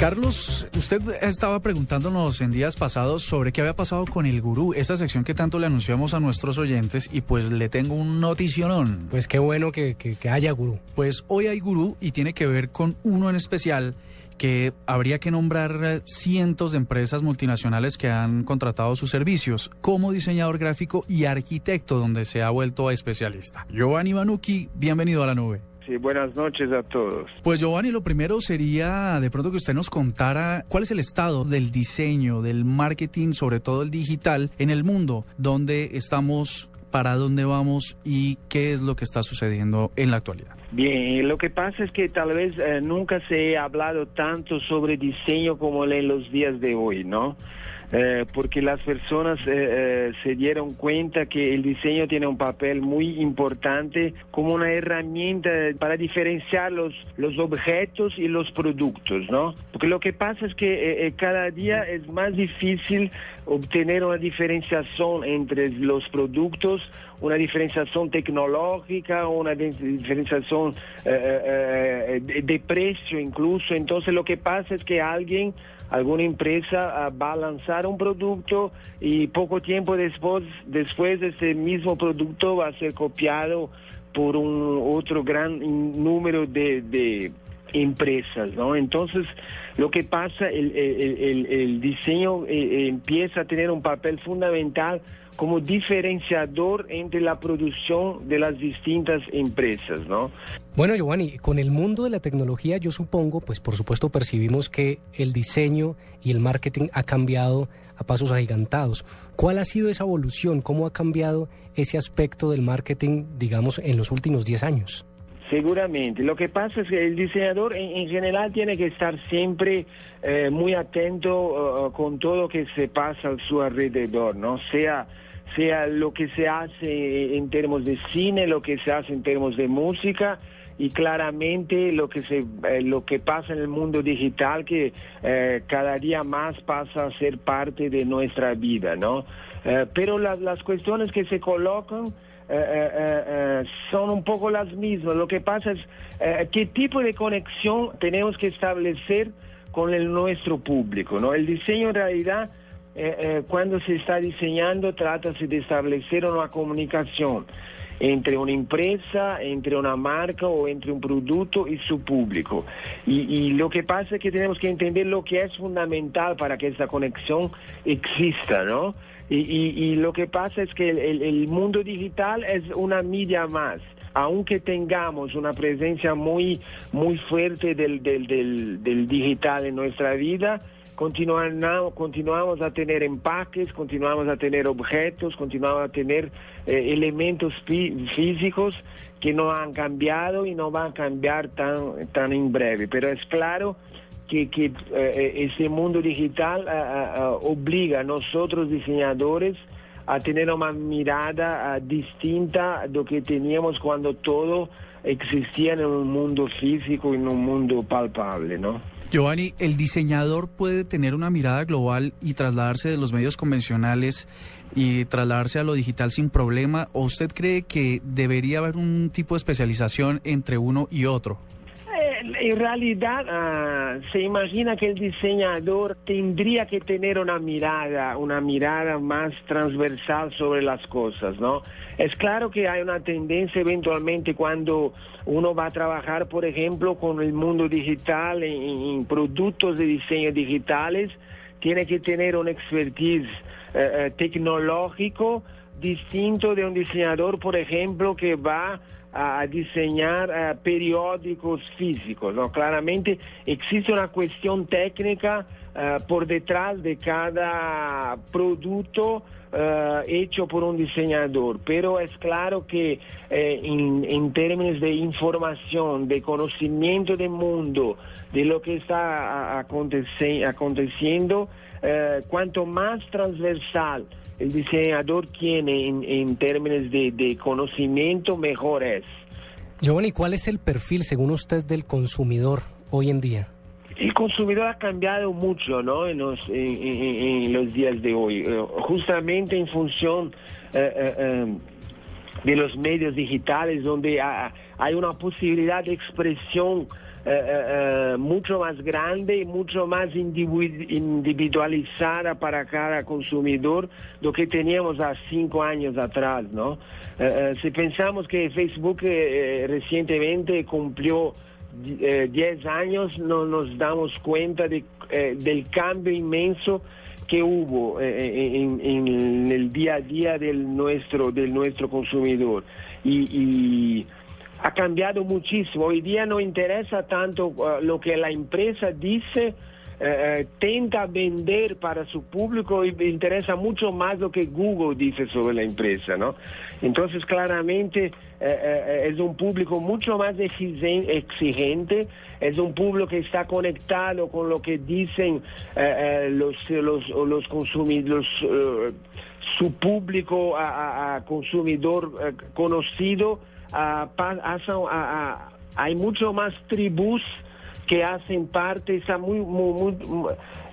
Carlos, usted estaba preguntándonos en días pasados sobre qué había pasado con el gurú, esa sección que tanto le anunciamos a nuestros oyentes y pues le tengo un noticionón. Pues qué bueno que, que, que haya gurú. Pues hoy hay gurú y tiene que ver con uno en especial que habría que nombrar cientos de empresas multinacionales que han contratado sus servicios como diseñador gráfico y arquitecto donde se ha vuelto especialista. Giovanni Banucchi, bienvenido a la nube. Sí, buenas noches a todos. Pues Giovanni, lo primero sería de pronto que usted nos contara cuál es el estado del diseño, del marketing, sobre todo el digital, en el mundo, donde estamos, para dónde vamos y qué es lo que está sucediendo en la actualidad. Bien, lo que pasa es que tal vez eh, nunca se ha hablado tanto sobre diseño como en los días de hoy, ¿no? Eh, porque las personas eh, eh, se dieron cuenta que el diseño tiene un papel muy importante como una herramienta para diferenciar los, los objetos y los productos, ¿no? Porque lo que pasa es que eh, cada día es más difícil obtener una diferenciación entre los productos, una diferenciación tecnológica, una diferenciación eh, eh, de precio incluso. Entonces lo que pasa es que alguien, alguna empresa uh, va a lanzar un producto y poco tiempo después, después ese mismo producto va a ser copiado por un otro gran número de, de empresas, ¿no? Entonces, lo que pasa, el, el, el, diseño eh, empieza a tener un papel fundamental como diferenciador entre la producción de las distintas empresas, ¿no? Bueno, Giovanni, con el mundo de la tecnología, yo supongo, pues por supuesto percibimos que el diseño y el marketing ha cambiado a pasos agigantados. ¿Cuál ha sido esa evolución? ¿Cómo ha cambiado ese aspecto del marketing, digamos, en los últimos 10 años? Seguramente. Lo que pasa es que el diseñador en, en general tiene que estar siempre eh, muy atento uh, con todo lo que se pasa a su alrededor, ¿no? Sea, sea lo que se hace en términos de cine, lo que se hace en términos de música y claramente lo que se eh, lo que pasa en el mundo digital que eh, cada día más pasa a ser parte de nuestra vida, ¿no? Eh, pero la, las cuestiones que se colocan son un poco las mismas. Lo que pasa es qué tipo de conexión tenemos que establecer con el nuestro público. ¿no? El diseño en realidad, cuando se está diseñando, trata de establecer una comunicación entre una empresa, entre una marca o entre un producto y su público. Y, lo que pasa es que tenemos que entender lo que es fundamental para que esa conexión exista, ¿no? Y, lo que pasa es que el, mundo digital es una media más. Aunque tengamos una presencia muy, muy fuerte del, del, del digital en nuestra vida, continuamos, a tener empaques, continuamos a tener objetos, continuamos a tener eh, elementos físicos que no han cambiado y no van a cambiar tan, tan en breve. Pero es claro que, que eh, ese mundo digital obliga a nosotros diseñadores a tener una mirada uh, distinta de lo que teníamos cuando todo existía en un mundo físico, en un mundo palpable, ¿no? Giovanni, ¿el diseñador puede tener una mirada global y trasladarse de los medios convencionales y trasladarse a lo digital sin problema? ¿O usted cree que debería haber un tipo de especialización entre uno y otro? En realidad uh, se imagina que el diseñador tendría que tener una mirada, una mirada más transversal sobre las cosas, ¿no? Es claro que hay una tendencia eventualmente cuando uno va a trabajar, por ejemplo, con el mundo digital, en, productos de diseño digitales, tiene que tener un expertise uh, tecnológico distinto de un diseñador, por ejemplo, que va a diseñar uh, periódicos físicos. ¿no? Claramente existe una cuestión técnica eh, por detrás de cada producto eh, hecho por un diseñador, pero es claro que eh, en, términos de información, de conocimiento del mundo, de lo que está aconteciendo, cuanto más transversal el diseñador tiene en, términos de, de conocimiento, mejor es. Giovanni, ¿cuál es el perfil, según usted, del consumidor hoy en día? El consumidor ha cambiado mucho ¿no? en, los, en, los días de hoy, eh, justamente en función eh, eh, de los medios digitales, donde hay una posibilidad de expresión mucho más grande y mucho más individualizada para cada consumidor lo que teníamos hace cinco años atrás. ¿no? si pensamos que Facebook recientemente cumplió 10 eh, años no nos damos cuenta de, eh, del cambio inmenso que hubo eh, en, el día a día del nuestro, del nuestro consumidor. Y, ha cambiado muchísimo. Hoy día no interesa tanto lo que la empresa dice, eh, tenta vender para su público y interesa mucho más lo que Google dice sobre la empresa, ¿no? Entonces, claramente eh, eh, es un público mucho más exigente, es un público que está conectado con lo que dicen los, los, los consumidores, su público consumidor conocido, hay mucho más tribus que hacen parte, está muy,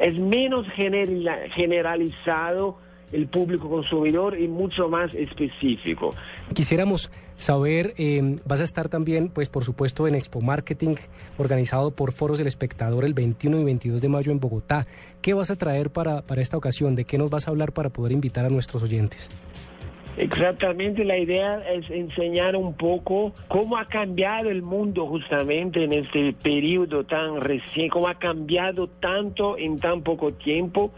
es menos generalizado el público consumidor y mucho más específico. Quisiéramos saber, eh, vas a estar también, pues por supuesto, en Expo Marketing, organizado por Foros del Espectador el 21 y 22 de mayo en Bogotá. ¿Qué vas a traer para, para esta ocasión? ¿De qué nos vas a hablar para poder invitar a nuestros oyentes? Exactamente, la idea es enseñar un poco cómo ha cambiado el mundo justamente en este periodo tan recién, cómo ha cambiado tanto en tan poco tiempo,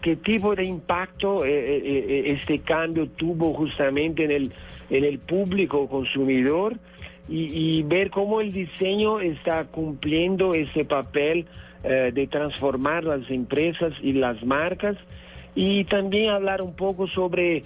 qué tipo de impacto eh, eh, eh, este cambio tuvo justamente en el, en el público consumidor y, ver cómo el diseño está cumpliendo ese papel de transformar las empresas y las marcas y también hablar un poco sobre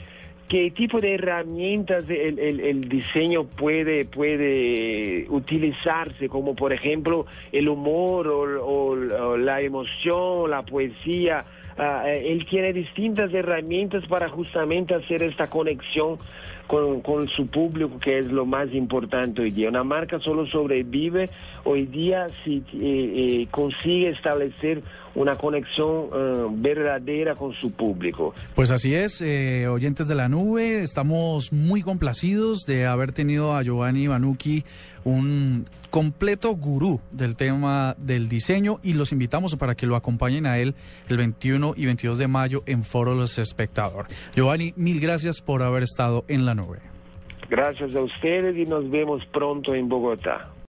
qué tipo de herramientas el, diseño puede, puede utilizarse, como por ejemplo el humor o, la emoción, la poesía. Ah, él tiene distintas herramientas para justamente hacer esta conexión con, su público, que es lo más importante hoy día. Una marca solo sobrevive hoy día si eh, eh, consigue establecer una conexión eh, verdadera con su público. Pues así es, oyentes de la nube, estamos muy complacidos de haber tenido a Giovanni Banucci, un completo gurú del tema del diseño y los invitamos para que lo acompañen a él el 21 y 22 de mayo en Foro Los Espectador. Giovanni, mil gracias por haber estado en la nube. Gracias a ustedes y nos vemos pronto en Bogotá.